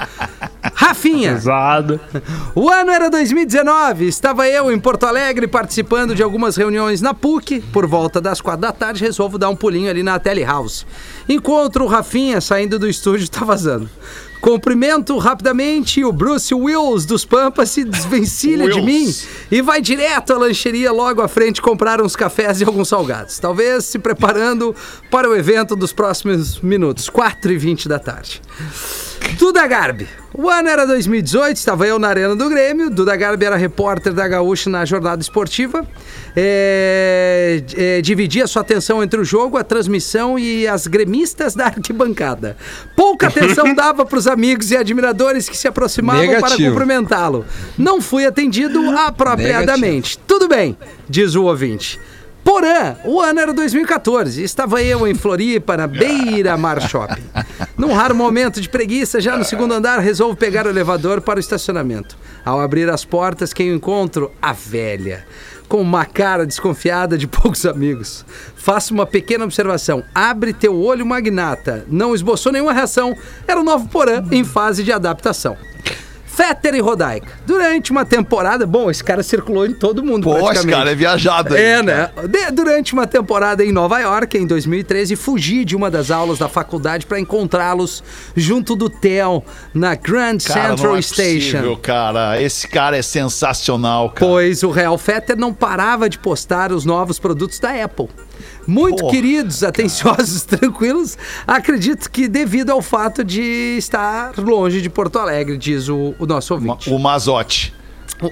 Rafinha, Pesado. o ano era 2019. Estava eu em Porto Alegre participando de algumas reuniões na PUC. Por volta das quatro da tarde, resolvo dar um pulinho ali na Telehouse. Encontro o Rafinha saindo do estúdio e tá vazando. Cumprimento rapidamente e o Bruce Wills dos Pampas se desvencilha de mim e vai direto à lancheria logo à frente comprar uns cafés e alguns salgados. Talvez se preparando para o evento dos próximos minutos, 4h20 da tarde. Duda Garbi. O ano era 2018, estava eu na Arena do Grêmio. Duda Garbi era repórter da Gaúcha na jornada esportiva. É, é, dividia sua atenção entre o jogo, a transmissão e as gremistas da arquibancada. Pouca atenção dava para os amigos e admiradores que se aproximavam para Negativo. cumprimentá-lo. Não fui atendido apropriadamente. Tudo bem, diz o ouvinte. Porã, o ano era 2014. Estava eu em Floripa, na Beira Mar Shopping. Num raro momento de preguiça, já no segundo andar, resolvo pegar o elevador para o estacionamento. Ao abrir as portas, quem eu encontro? A velha. Com uma cara desconfiada de poucos amigos. Faço uma pequena observação. Abre teu olho, magnata. Não esboçou nenhuma reação. Era o novo Porã em fase de adaptação. Fetter e Rodaica. Durante uma temporada, bom, esse cara circulou em todo mundo Pô, esse cara é viajado aí. É, né? De- durante uma temporada em Nova York, em 2013, fugi de uma das aulas da faculdade para encontrá-los junto do Theo na Grand Cara, Central não é Station. possível, cara. Esse cara é sensacional, cara. Pois o Real Fetter não parava de postar os novos produtos da Apple. Muito queridos, atenciosos, tranquilos, acredito que devido ao fato de estar longe de Porto Alegre, diz o, o nosso ouvinte. O Mazotti.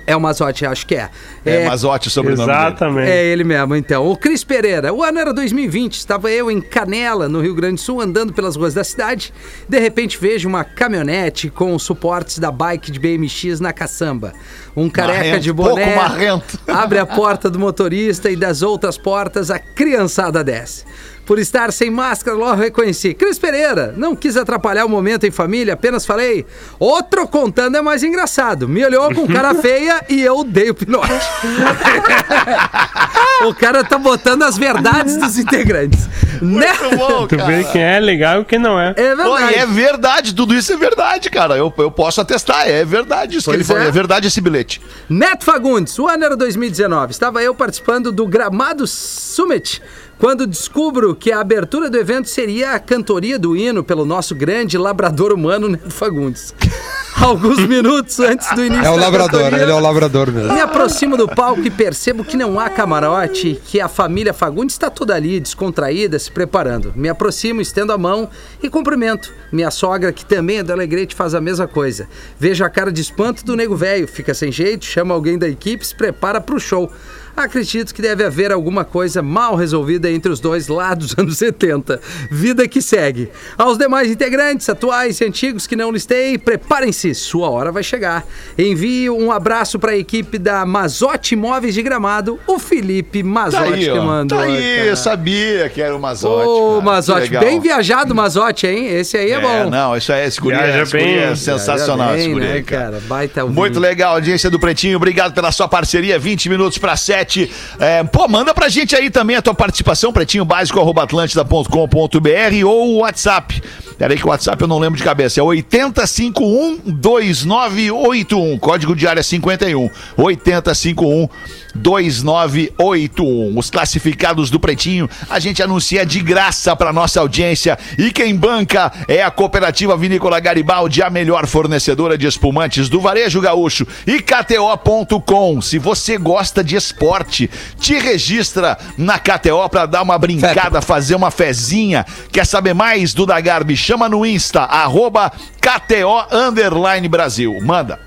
É o Mazotti, acho que é. É, Mazotti o sobrenome dele. Exatamente. É ele mesmo, então. O Cris Pereira. O ano era 2020. Estava eu em Canela, no Rio Grande do Sul, andando pelas ruas da cidade. De repente vejo uma caminhonete com os suportes da bike de BMX na caçamba. Um careca Marrento, de boné. pouco marrento. Abre a porta do motorista e das outras portas a criançada desce. Por estar sem máscara, logo reconheci. Cris Pereira, não quis atrapalhar o momento em família, apenas falei. Outro contando é mais engraçado. Me olhou com cara feia e eu dei o pinote. o cara tá botando as verdades dos integrantes. Né? Muito bom, Tu vê cara. quem é legal e quem não é. É Pô, verdade. é verdade, tudo isso é verdade, cara. Eu, eu posso atestar, é verdade isso Pois que ele falou. é. É verdade esse bilhete. Neto Fagundes, o ano era 2019. Estava eu participando do Gramado Summit. Quando descubro que a abertura do evento seria a cantoria do hino pelo nosso grande labrador humano Neto Fagundes. Alguns minutos antes do início É o labrador, cantoria, ele é o labrador mesmo. Me aproximo do palco e percebo que não há camarote, que a família Fagundes está toda ali, descontraída, se preparando. Me aproximo, estendo a mão e cumprimento. Minha sogra, que também é do Alegrete, faz a mesma coisa. Vejo a cara de espanto do nego velho, fica sem jeito, chama alguém da equipe, se prepara para o show. Acredito que deve haver alguma coisa mal resolvida entre os dois lá dos anos 70. Vida que segue. Aos demais integrantes, atuais e antigos que não listei, preparem-se, sua hora vai chegar. Envio um abraço para a equipe da Mazotti Imóveis de Gramado, o Felipe Tá Mazotti aí, que mandou. Tá aí, cara. eu sabia que era o Mazotti. Ô. Que Mazotti, bem viajado Mazotti, hein? Esse aí é, É, bom. não, isso aí, é, bem. é sensacional, Viaja esse bem, guri, né, cara. cara? Baita. Muito legal, audiência do Pretinho. Obrigado pela sua parceria. 20 minutos para 7. É, pô, manda pra gente aí também a tua participação, pretinho básico, atlântida.com.br ou o WhatsApp. Peraí que o WhatsApp eu não lembro de cabeça. É 80512981. Código de área 51. 80512981. Os classificados do Pretinho, a gente anuncia de graça para nossa audiência. E quem banca é a Cooperativa Vinícola Garibaldi, a melhor fornecedora de espumantes do Varejo Gaúcho. E KTO.com. Se você gosta de esporte, te registra na KTO para dar uma brincada, fazer uma fezinha. Quer saber mais do Dagarbi? Chama no Insta, arroba KTO Underline Brasil. Manda.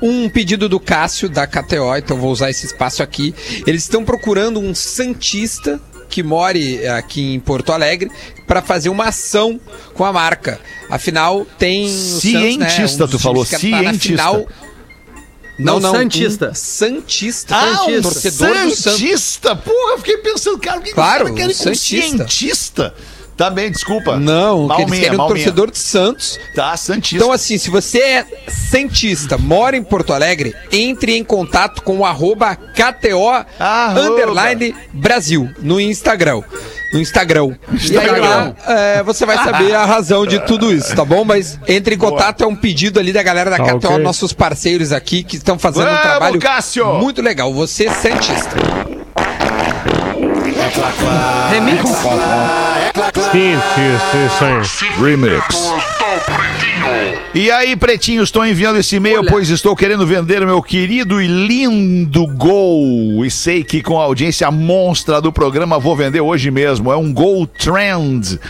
Um pedido do Cássio, da KTO, então vou usar esse espaço aqui. Eles estão procurando um Santista que more aqui em Porto Alegre para fazer uma ação com a marca. Afinal, tem. o Santos, né, Cientista, um tu falou, que tá na cientista. final- Não, Não, não, Santista. um Santista. Ah, um torcedor do Santos. Santista. Porra, eu fiquei pensando, cara, o que Claro, que querem um com Santista. cientista? Tá bem, desculpa. Não, que eles Malminha, querem um malminha. torcedor de Santos. Tá, Santista. Então, assim, se você é Santista, mora em Porto Alegre, entre em contato com o arroba KTO Arroba. underline Brasil no Instagram. No Instagram. E aí Instagram. lá é, você vai saber a razão de tudo isso, tá bom? Mas entre em contato, é um pedido ali da galera da Tá KTO, ok. nossos parceiros aqui que estão fazendo um Vamos, trabalho Cássio! muito legal. Você é Santista. Remix. Cientista, isso aí. Remix. E aí, pretinhos, estou enviando esse e-mail, Olha. pois estou querendo vender o meu querido e lindo Gol. E sei que com a audiência monstra do programa vou vender hoje mesmo. É um Gol Trend.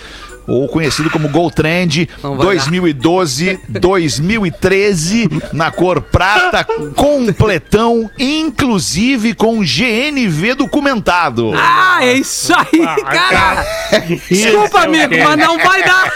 Ou conhecido como Gol Trend Não vai 2012, 2013, na cor prata, completão, inclusive com GNV documentado. Ah, é isso aí, cara. Desculpa, amigo, mas não vai dar.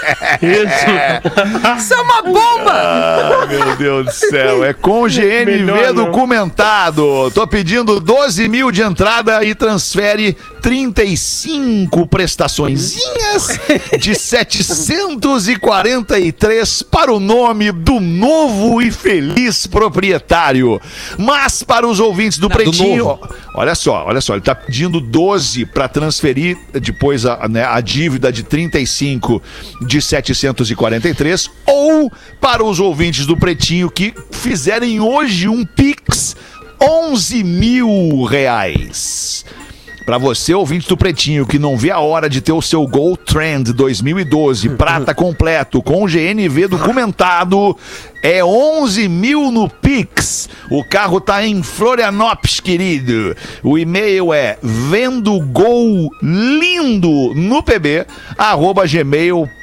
Isso. Isso é uma bomba. Ah, meu Deus do céu. É com GNV Melhor não. documentado. Tô pedindo 12 mil de entrada e transfere 35 prestaçõezinhas de 743 para o nome do novo e feliz proprietário. Mas para os ouvintes do Pretinho, novo. olha só, olha só, ele tá pedindo 12 para transferir depois a, né, a dívida de 35 de 743 ou para os ouvintes do Pretinho que fizerem hoje um Pix 11 mil reais. Pra você, ouvinte do Pretinho, que não vê a hora de ter o seu Gol Trend 2012 prata completo com GNV documentado, é 11 mil no Pix. O carro tá em Florianópolis, querido. O e-mail é vendo gol lindo no pb, arroba gmail.com.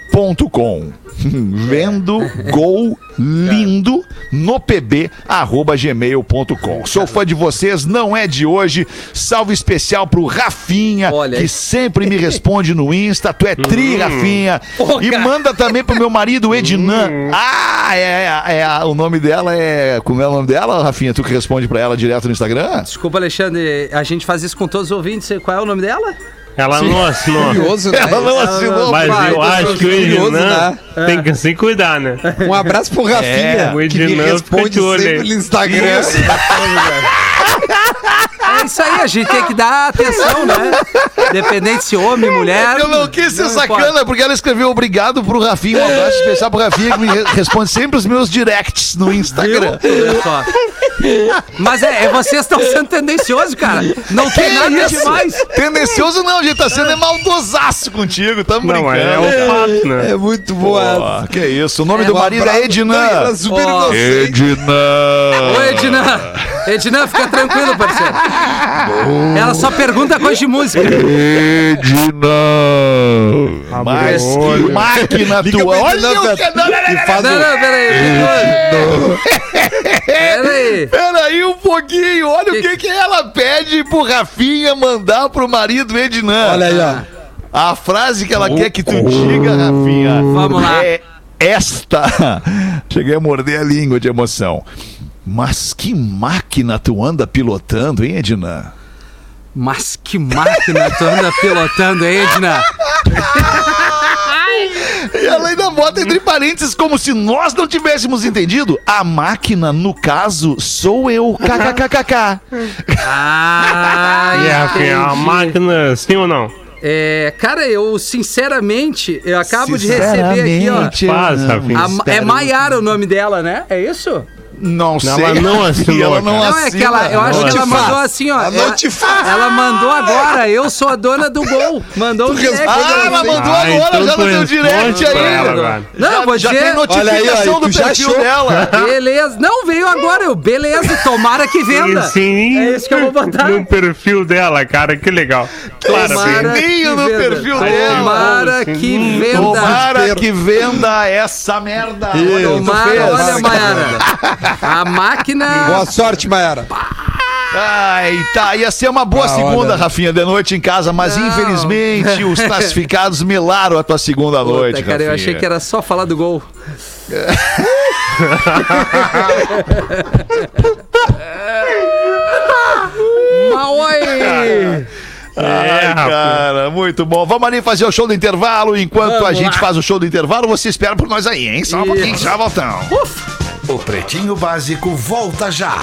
Vendo gol lindo no pb arroba gmail.com. Sou fã de vocês, não é de hoje. Salve especial pro Rafinha, Olha que aí. sempre me responde no Insta. Tu é tri, Rafinha. Pô, e cara. manda também pro meu marido Ednan. Ah, é, é, é, o nome dela é. Como é o nome dela, Rafinha? Tu que responde pra ela direto no Instagram? Desculpa, Alexandre, a gente faz isso com todos os ouvintes. Qual é o nome dela? Ela não assinou. Curioso, né? Ela não assinou. Mas eu tô acho que o Ednan né? tem que se cuidar, né? Um abraço pro Rafinha, É, o que me responde sempre no Instagram. É isso aí, a gente tem que dar atenção, né? Independente se homem, mulher. Eu não quis ser não sacana, importa. porque ela escreveu obrigado pro Rafinha, um abraço especial pro Rafinha, que me re- responde sempre os meus directs no Instagram. Olha só. Mas é, é vocês estão sendo tendenciosos, cara. Não tem nada isso? demais. Tendencioso não, a gente tá sendo é maldosaço contigo, tamo Não, brincando. mas é o fato, né? É muito boa. Ó, que isso, o nome É, do marido é Não, Ednan. ela super Ednan. Ednan, fica tranquilo, parceiro. Ela só pergunta coisa de música. Ednan. Mas que máquina tua. Olha o que... Não, não, não, faz Não, o- não, peraí. Peraí. Peraí um pouquinho, olha Que- o que, que ela pede pro Rafinha mandar pro marido Ednan. Olha aí, ó. A frase que ela quer que tu diga, Rafinha. Vamos lá. É esta. Cheguei a morder a língua de emoção. Mas que máquina tu anda pilotando, hein, Ednan? Mas que máquina tu anda pilotando, hein, Edna? E ela ainda bota entre parênteses como se nós não tivéssemos entendido. A máquina, no caso, sou eu. KKKKK. Ah, E a, a máquina, sim ou não? É, cara, eu sinceramente, eu acabo de receber aqui, ó. Sinceramente, Rafinha. A- é Maiara o nome dela, né? É isso? Não sei. ela não assinou, ela não. Não, é que ela, eu acho que ela mandou assim, ó. Ela, ela mandou agora, eu sou a dona do gol. Mandou um direct. Ah, ela mandou Ah, agora então já no teu direct aí. ela. Não, já, já tem notificação aí, do perfil dela. Beleza. Não, veio agora. Eu, beleza, tomara que venda. Sim, É isso que eu vou botar. No perfil dela, cara, que legal. Claro, Tomara. Sininho que no venda. perfil dela. Tomara que venda. Tomara que venda essa merda. Tomara, olha, Mayara. A máquina. Boa sorte, Mayara. Ai, tá. Ia ser uma boa Ah, segunda, olha. Rafinha, de noite em casa, mas Não. infelizmente os classificados melaram a tua segunda noite. Puta, cara, eu Rafinha. achei que era só falar do gol. Maoi! Ai, Rafa. cara, muito bom. Vamos ali fazer o show do intervalo. Enquanto Vamos a gente lá. faz o show do intervalo, você espera por nós aí, hein? Só um pouquinho, já voltamos. O Pretinho Básico volta já.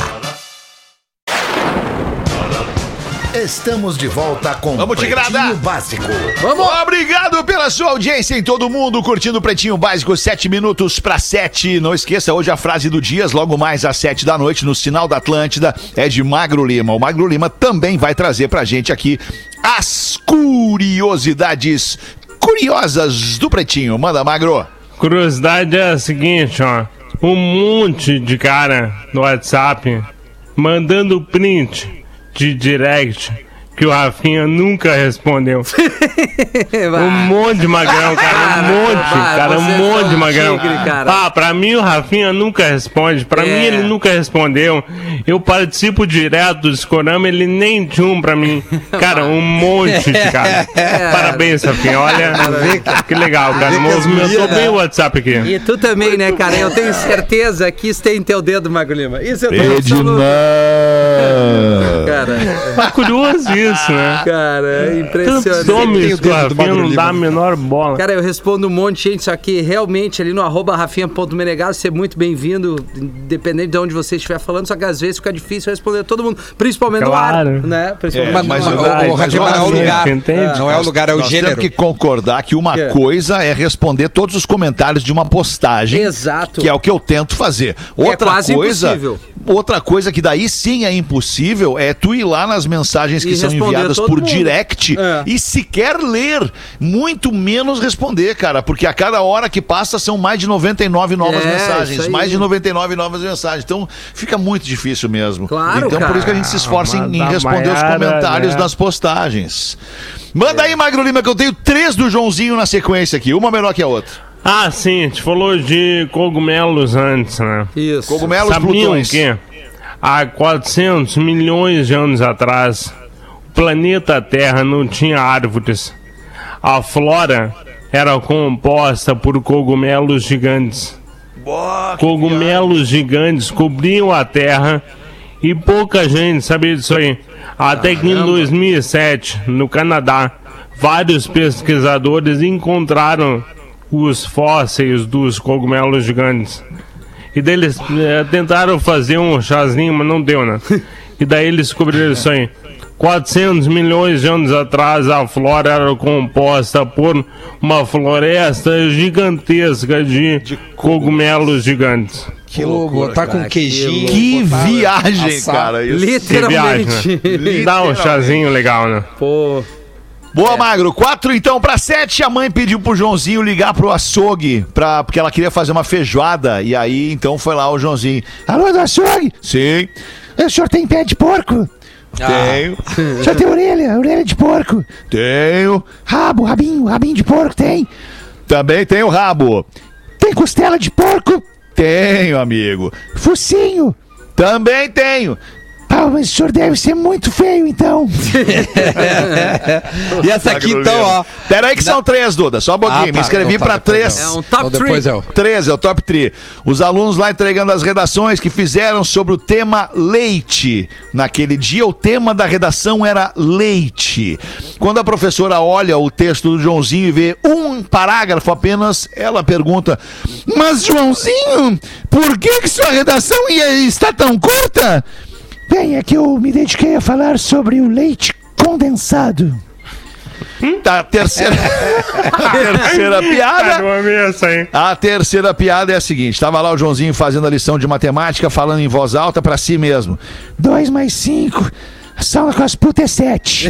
Estamos de volta com Vamos Pretinho. Básico. Vamos! Obrigado pela sua audiência em todo mundo, curtindo o Pretinho Básico, sete minutos para sete. Não esqueça, hoje a frase do Dias, logo mais às sete da noite, no Sinal da Atlântida, é de Magro Lima. O Magro Lima também vai trazer pra gente aqui as curiosidades curiosas do Pretinho. Manda, Magro. Curiosidade é a seguinte, ó. Um monte de cara no WhatsApp mandando print de direct que o Rafinha nunca respondeu. Um monte de magrão, cara. Um monte, cara. Um vocês monte de magrão. Ah, pra mim o Rafinha nunca responde. Pra É. mim ele nunca respondeu. Eu participo direto do Scorama, ele nem tinha um pra mim. Cara, um monte de cara. Parabéns, Rafinha. Olha, que legal, cara. Movimentou bem o WhatsApp aqui. E tu também, né, cara? Eu tenho certeza que isso tem em teu dedo, Magro Lima. Isso eu tenho absoluto. Cara, É curioso isso, né? cara, é Tantos impressionante. homens o o Rafinha não dá a menor bola. Cara, eu respondo um monte de gente, só que realmente ali no arroba rafinha.menegaso, você é muito bem-vindo, independente de onde você estiver falando, só que às vezes fica difícil responder todo mundo, principalmente Claro. no ar, né? Principalmente É, no mas ar. o- o Rafinha mas não é o lugar. entende? Não é o lugar, é o Nós gênero. temos que concordar que uma É. coisa é responder todos os comentários de uma postagem. Exato. Que é o que eu tento fazer. Outra quase coisa, impossível. outra coisa que daí sim é impossível é tu ir lá nas mensagens que E são enviadas por mundo. direct É. e sequer ler, muito menos responder, cara, porque a cada hora que passa são mais de 99 novas É, mensagens, mais de 99 novas mensagens. Então fica muito difícil mesmo. Claro, então por cara. isso que a gente se esforça em, em a responder os comentários né? das postagens. Manda aí, Magro Lima, que eu tenho três do Joãozinho na sequência aqui, uma melhor que a outra. Ah, sim, a gente falou de cogumelos antes, né? Isso. Cogumelos Sabiam Plutões. que há 400 milhões de anos atrás, planeta Terra não tinha árvores. A flora era composta por cogumelos gigantes. Cogumelos gigantes cobriam a Terra e pouca gente sabia disso aí. Até que em 2007, no Canadá, vários pesquisadores encontraram os fósseis dos cogumelos gigantes. E daí eles eh, tentaram fazer um chazinho, mas não deu, né? E daí eles descobriram isso aí. 400 milhões de anos atrás, a flora era composta por uma floresta gigantesca de, cogumelos gigantes. Que Pô, loucura, botar com queijinho. Que viagem, assar. cara. Isso. Que Literalmente. viagem, né? Dá um chazinho legal, né? Pô, Boa, Magro. Quatro então pra sete. A mãe pediu pro Joãozinho ligar pro açougue, pra, porque ela queria fazer uma feijoada. E aí, então, foi lá o Joãozinho. Alô, do açougue? Sim. O senhor tem pé de porco? Tenho. O senhor tem orelha? Orelha de porco? Tenho. Rabo, rabinho, rabinho de porco tem? Também tenho rabo. Tem costela de porco? Tenho, amigo. Focinho? Também tenho. Ah, mas o senhor deve ser muito feio, então. E essa aqui, então, ó. Pera aí que são três, Duda. Só um pouquinho. Ah, Me tá. inscrevi Então tá, pra depois três. é um Então top depois 3. é o. 13 é o top 3. Os alunos lá entregando as redações que fizeram sobre o tema leite. Naquele dia, o tema da redação era leite. Quando a professora olha o texto do Joãozinho e vê um parágrafo apenas, ela pergunta: Mas, Joãozinho, por que, que sua redação ia- está tão curta? Bem, é que eu me dediquei a falar sobre o leite condensado. Tá, a terceira, a terceira piada. Hein? A terceira piada é a seguinte: tava lá o Joãozinho fazendo a lição de matemática, falando em voz alta pra si mesmo. 2 mais 5, a soma com as putas é 7.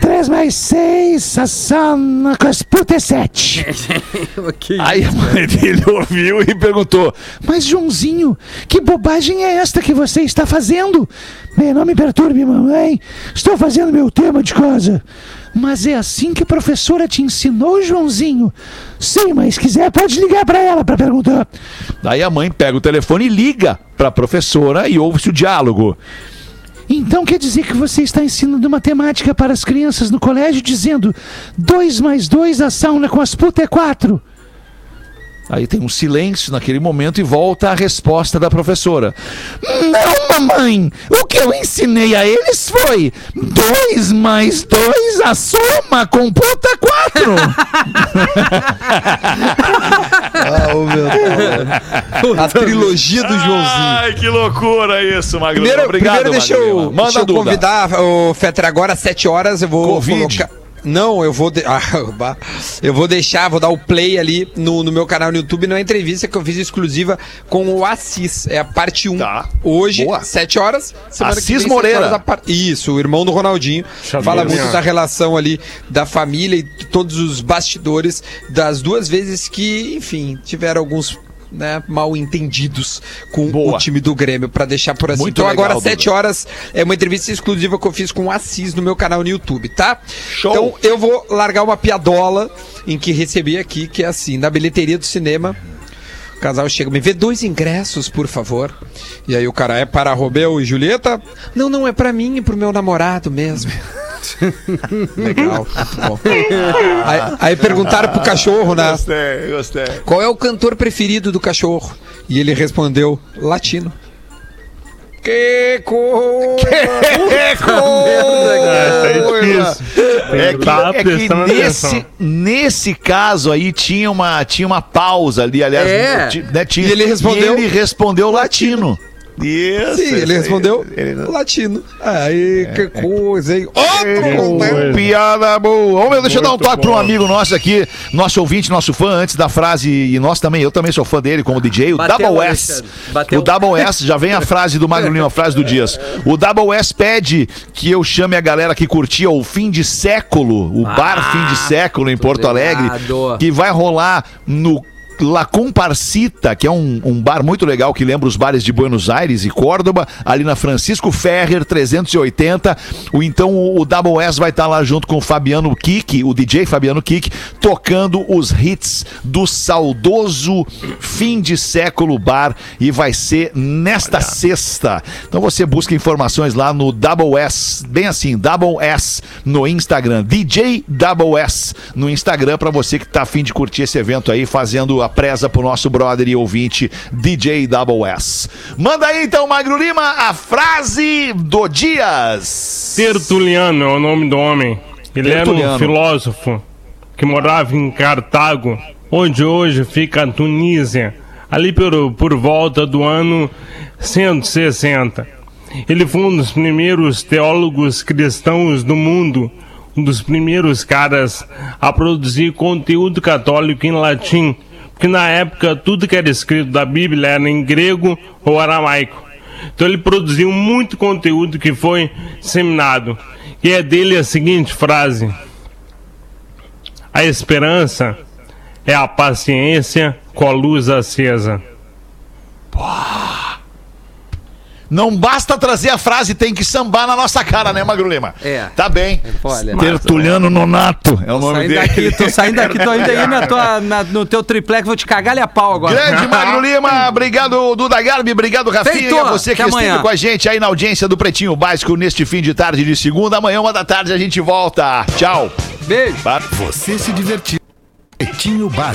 3 mais 6, a soma com as putas é 7. Ok. Aí a mãe dele ouviu e perguntou: Mas Joãozinho, que bobagem é esta que você está fazendo? Bem, não me perturbe, mamãe. Estou fazendo meu tema de casa. Mas é assim que a professora te ensinou, Joãozinho? Sim, mas quiser pode ligar para ela para perguntar. Daí a mãe pega o telefone e liga para a professora e ouve-se o diálogo. Então quer dizer que você está ensinando matemática para as crianças no colégio dizendo 2 mais 2 a sauna com as putas é 4? Aí tem um silêncio naquele momento e volta a resposta da professora. Não, mamãe! O que eu ensinei a eles foi 2 mais 2 a soma com puta 4! Ah, ô, meu Deus. A trilogia do Joãozinho. Ai, que loucura isso, Magro. Primeiro, Obrigado, primeiro deixa eu. Manda deixa eu convidar o Fetra agora às 7 horas. Eu vou Covid. colocar. Não, eu vou. De... Ah, eu vou deixar, vou dar o play ali no, no meu canal no YouTube, numa entrevista que eu fiz exclusiva com o Assis. É a parte 1. Tá. Hoje, Boa. 7 horas. semana que Assis vem, Moreira. par- Isso, o irmão do Ronaldinho. Xavier. Fala muito da relação ali da família e todos os bastidores das duas vezes que, enfim, tiveram alguns. Né, mal entendidos com Boa. o time do Grêmio, pra deixar por assim. Muito então, legal, agora, Duda. 7 horas, é uma entrevista exclusiva que eu fiz com o Assis no meu canal no YouTube, tá? Show. Então, eu vou largar uma piadola em que recebi aqui, que é assim, na bilheteria do cinema. O casal chega, me vê dois ingressos, por favor. E aí o cara, é para Romeu e Julieta? Não, não, é pra mim e pro meu namorado mesmo. Legal, bom. Aí, aí perguntaram pro cachorro, né? Gostei, gostei. Qual é o cantor preferido do cachorro? E ele respondeu, latino. Que coisa! Essa é difícil. É que, Tá é que nesse, nesse caso aí tinha uma, tinha uma pausa ali, aliás, É. né, tinha, E ele respondeu- e ele respondeu latino. Isso. Sim, isso ele respondeu Ele- latino. Aí, que coisa, hein? Outro, coisa. Piada boa. Ô, meu, deixa eu dar um toque para um amigo nosso aqui, nosso ouvinte, nosso fã, antes da frase, e nós também, eu também sou fã dele como DJ, o Bateu, Double S. Bateu. O Double S, já vem a frase do Magno Lima, a frase do Dias. O Double S pede que eu chame a galera que curtia o fim de século, o Ah, bar fim de século em Porto Alegre, que vai rolar no La Comparcita, que é um, um bar muito legal que lembra os bares de Buenos Aires e Córdoba, ali na Francisco Ferrer 380. O, então o, o Double S vai estar lá junto com o Fabiano Kik, o DJ Fabiano Kik, tocando os hits do saudoso fim de século bar e vai ser nesta sexta. Então você busca informações lá no Double S, bem assim, Double S no Instagram, DJ Double S no Instagram para você que tá afim de curtir esse evento aí, fazendo a preza pro nosso brother e ouvinte DJ Double S. Manda aí então, Magro Lima, a frase do Dias. Tertuliano é o nome do homem. Ele era Tertuliano. um filósofo que morava em Cartago, onde hoje fica a Tunísia, ali por, por volta do ano 160. Ele foi um dos primeiros teólogos cristãos do mundo, um dos primeiros caras a produzir conteúdo católico em latim, porque na época tudo que era escrito da Bíblia era em grego ou aramaico. Então ele produziu muito conteúdo que foi disseminado. E é dele a seguinte frase: A esperança é a paciência com a luz acesa. Não basta trazer a frase, tem que sambar na nossa cara, né, Magro Lima? É. Tá bem. Olha. Tertuliano Nonato é o nome Saindo dele. daqui, tô saindo daqui, tô indo aí na tua, na- no teu triplex, vou te cagar a pau agora. Grande Magno Lima, obrigado Duda Garbi, obrigado Rafinha Feito. e a você que Até esteve amanhã. com a gente aí na audiência do Pretinho Básico neste fim de tarde de segunda. Amanhã, uma da tarde, a gente volta. Tchau. Beijo. Você se divertiu. Pretinho Básico.